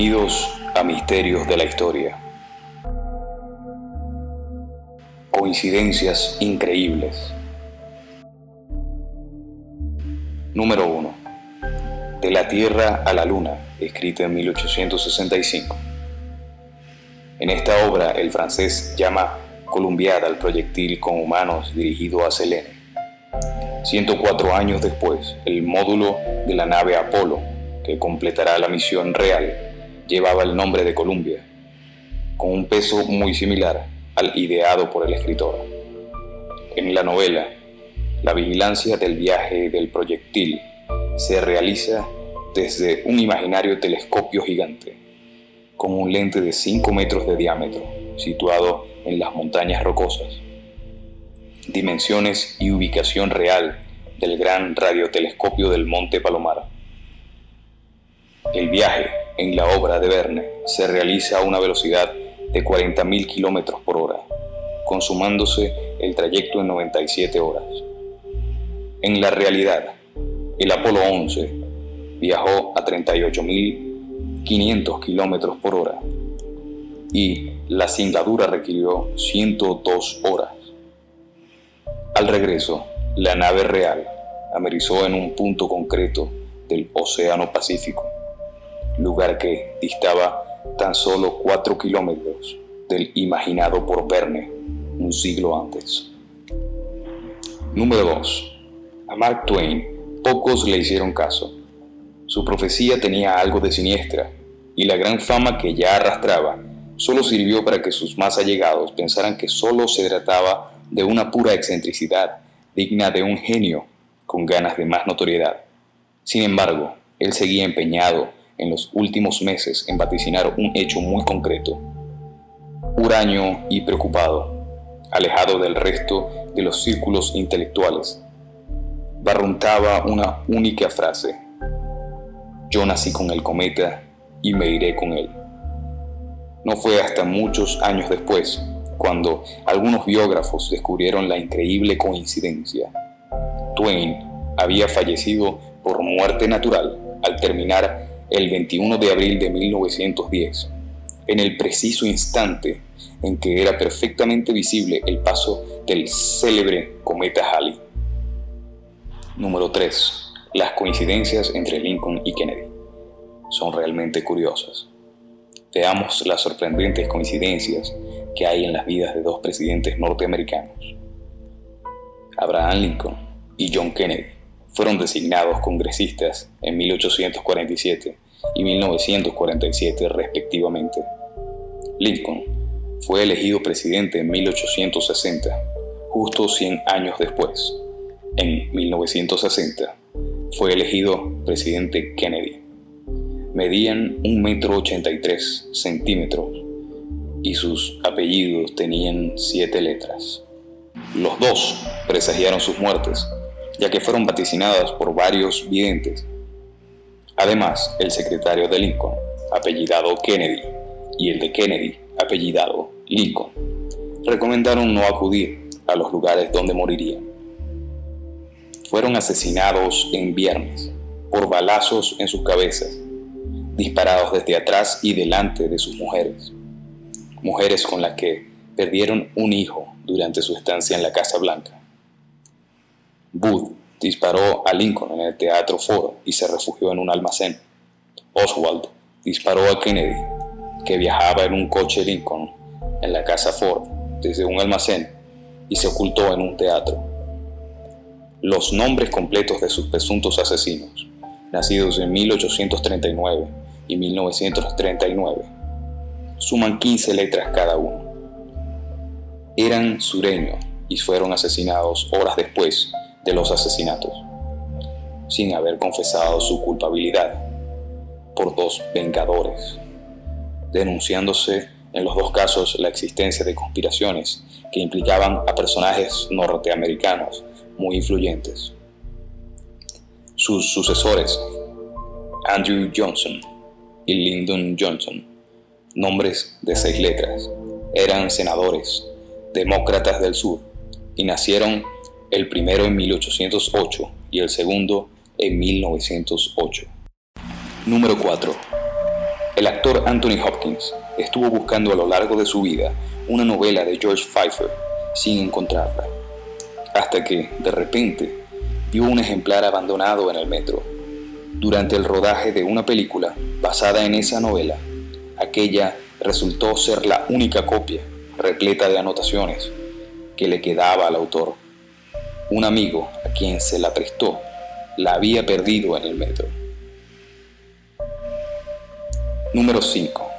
Bienvenidos a Misterios de la Historia. Coincidencias increíbles. Número 1. De la Tierra a la Luna, escrita en 1865. En esta obra el francés llama Columbiada al proyectil con humanos dirigido a Selene. 104 años después, el módulo de la nave Apolo que completará la misión real, llevaba el nombre de Columbia, con un peso muy similar al ideado por el escritor. En la novela, la vigilancia del viaje del proyectil se realiza desde un imaginario telescopio gigante, con un lente de 5 metros de diámetro, situado en las montañas rocosas. Dimensiones y ubicación real del gran radiotelescopio del Monte Palomar el viaje en la obra de Verne se realiza a una velocidad de 40.000 km por hora, consumándose el trayecto en 97 horas. En la realidad, el Apolo 11 viajó a 38.500 km por hora y la singladura requirió 102 horas. Al regreso, la nave real amerizó en un punto concreto del Océano Pacífico lugar que distaba tan solo cuatro kilómetros del imaginado por Verne un siglo antes. Número 2. A Mark Twain pocos le hicieron caso. Su profecía tenía algo de siniestra y la gran fama que ya arrastraba solo sirvió para que sus más allegados pensaran que solo se trataba de una pura excentricidad digna de un genio con ganas de más notoriedad. Sin embargo, él seguía empeñado en los últimos meses en vaticinar un hecho muy concreto. Huraño y preocupado, alejado del resto de los círculos intelectuales, barruntaba una única frase. Yo nací con el cometa y me iré con él. No fue hasta muchos años después cuando algunos biógrafos descubrieron la increíble coincidencia. Twain había fallecido por muerte natural al terminar el 21 de abril de 1910, en el preciso instante en que era perfectamente visible el paso del célebre cometa Halley. Número 3. Las coincidencias entre Lincoln y Kennedy son realmente curiosas. Veamos las sorprendentes coincidencias que hay en las vidas de dos presidentes norteamericanos. Abraham Lincoln y John Kennedy fueron designados congresistas en 1847 y 1947 respectivamente. Lincoln fue elegido presidente en 1860, justo 100 años después. En 1960 fue elegido presidente Kennedy. Medían 1,83 metro 83 centímetros y sus apellidos tenían siete letras. Los dos presagiaron sus muertes ya que fueron vaticinadas por varios videntes. Además, el secretario de Lincoln, apellidado Kennedy, y el de Kennedy, apellidado Lincoln, recomendaron no acudir a los lugares donde morirían. Fueron asesinados en viernes por balazos en sus cabezas, disparados desde atrás y delante de sus mujeres, mujeres con las que perdieron un hijo durante su estancia en la Casa Blanca. Disparó a Lincoln en el Teatro Ford y se refugió en un almacén. Oswald disparó a Kennedy, que viajaba en un coche Lincoln en la casa Ford desde un almacén y se ocultó en un teatro. Los nombres completos de sus presuntos asesinos, nacidos en 1839 y 1939, suman 15 letras cada uno. Eran sureños y fueron asesinados horas después de los asesinatos, sin haber confesado su culpabilidad por dos vengadores, denunciándose en los dos casos la existencia de conspiraciones que implicaban a personajes norteamericanos muy influyentes. Sus sucesores, Andrew Johnson y Lyndon Johnson, nombres de seis letras, eran senadores, demócratas del sur, y nacieron el primero en 1808 y el segundo en 1908. Número 4. El actor Anthony Hopkins estuvo buscando a lo largo de su vida una novela de George Pfeiffer sin encontrarla, hasta que, de repente, vio un ejemplar abandonado en el metro. Durante el rodaje de una película basada en esa novela, aquella resultó ser la única copia, repleta de anotaciones, que le quedaba al autor. Un amigo a quien se la prestó la había perdido en el metro. Número 5.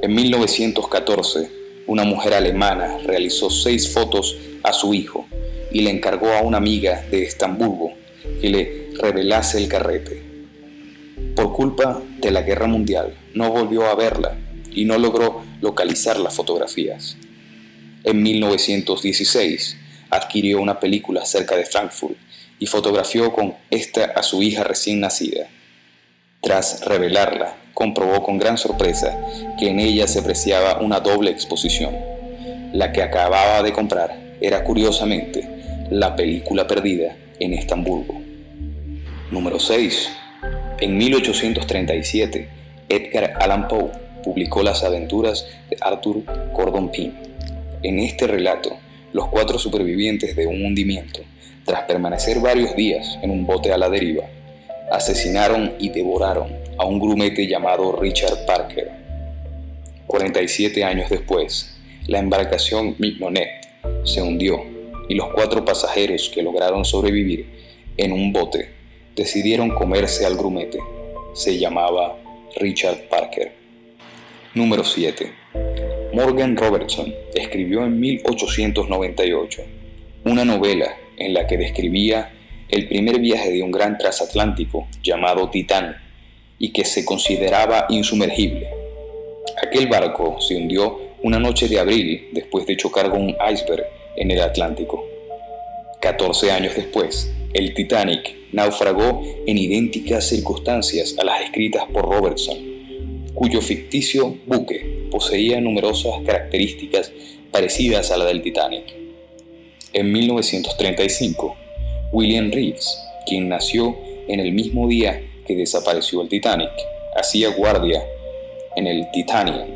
En 1914, una mujer alemana realizó seis fotos a su hijo y le encargó a una amiga de Estambulgo que le revelase el carrete. Por culpa de la guerra mundial, no volvió a verla y no logró localizar las fotografías. En 1916, adquirió una película cerca de Frankfurt y fotografió con esta a su hija recién nacida. Tras revelarla, comprobó con gran sorpresa que en ella se apreciaba una doble exposición. La que acababa de comprar era curiosamente la película perdida en Estambulgo. Número 6. En 1837, Edgar Allan Poe publicó las aventuras de Arthur Gordon Pym. En este relato, los cuatro supervivientes de un hundimiento, tras permanecer varios días en un bote a la deriva, asesinaron y devoraron a un grumete llamado Richard Parker. 47 años después, la embarcación Mignonet se hundió y los cuatro pasajeros que lograron sobrevivir en un bote decidieron comerse al grumete. Se llamaba Richard Parker. Número 7. Morgan Robertson escribió en 1898 una novela en la que describía el primer viaje de un gran transatlántico llamado Titán y que se consideraba insumergible. Aquel barco se hundió una noche de abril después de chocar con un iceberg en el Atlántico. 14 años después, el Titanic naufragó en idénticas circunstancias a las escritas por Robertson, cuyo ficticio buque poseía numerosas características parecidas a la del Titanic. En 1935, William Reeves, quien nació en el mismo día que desapareció el Titanic, hacía guardia en el Titanium.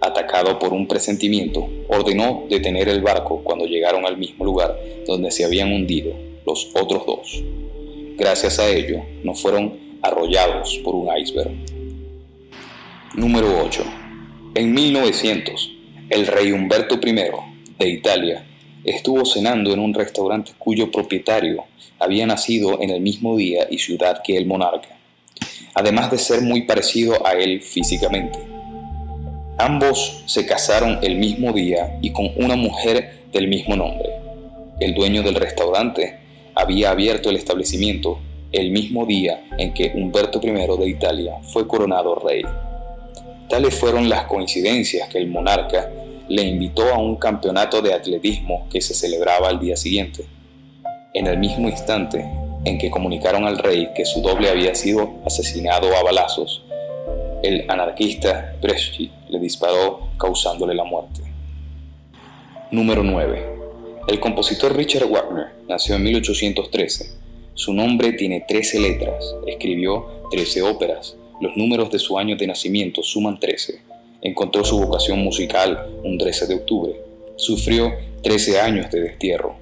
Atacado por un presentimiento, ordenó detener el barco cuando llegaron al mismo lugar donde se habían hundido los otros dos. Gracias a ello, no fueron arrollados por un iceberg. Número 8. En 1900, el rey Humberto I de Italia estuvo cenando en un restaurante cuyo propietario había nacido en el mismo día y ciudad que el monarca, además de ser muy parecido a él físicamente. Ambos se casaron el mismo día y con una mujer del mismo nombre. El dueño del restaurante había abierto el establecimiento el mismo día en que Humberto I de Italia fue coronado rey. Tales fueron las coincidencias que el monarca le invitó a un campeonato de atletismo que se celebraba al día siguiente. En el mismo instante en que comunicaron al rey que su doble había sido asesinado a balazos, el anarquista Bresci le disparó causándole la muerte. Número 9. El compositor Richard Wagner nació en 1813. Su nombre tiene 13 letras, escribió 13 óperas, los números de su año de nacimiento suman 13 encontró su vocación musical un 13 de octubre. Sufrió 13 años de destierro.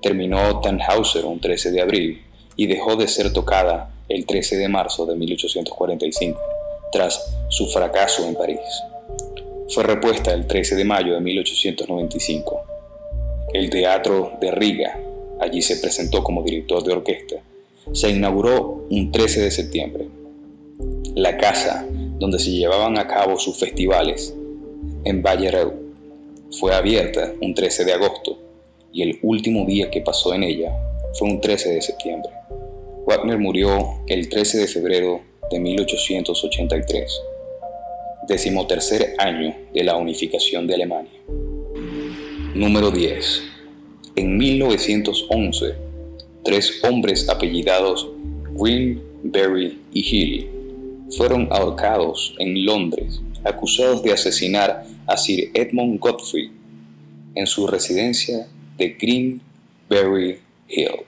Terminó Tannhauser un 13 de abril y dejó de ser tocada el 13 de marzo de 1845, tras su fracaso en París. Fue repuesta el 13 de mayo de 1895. El Teatro de Riga, allí se presentó como director de orquesta, se inauguró un 13 de septiembre. La casa donde se llevaban a cabo sus festivales, en Ballereu, fue abierta un 13 de agosto y el último día que pasó en ella fue un 13 de septiembre. Wagner murió el 13 de febrero de 1883, decimotercer año de la unificación de Alemania. Número 10. En 1911, tres hombres apellidados Green, Berry y Hill fueron ahorcados en Londres, acusados de asesinar a Sir Edmund Godfrey en su residencia de Greenberry Hill.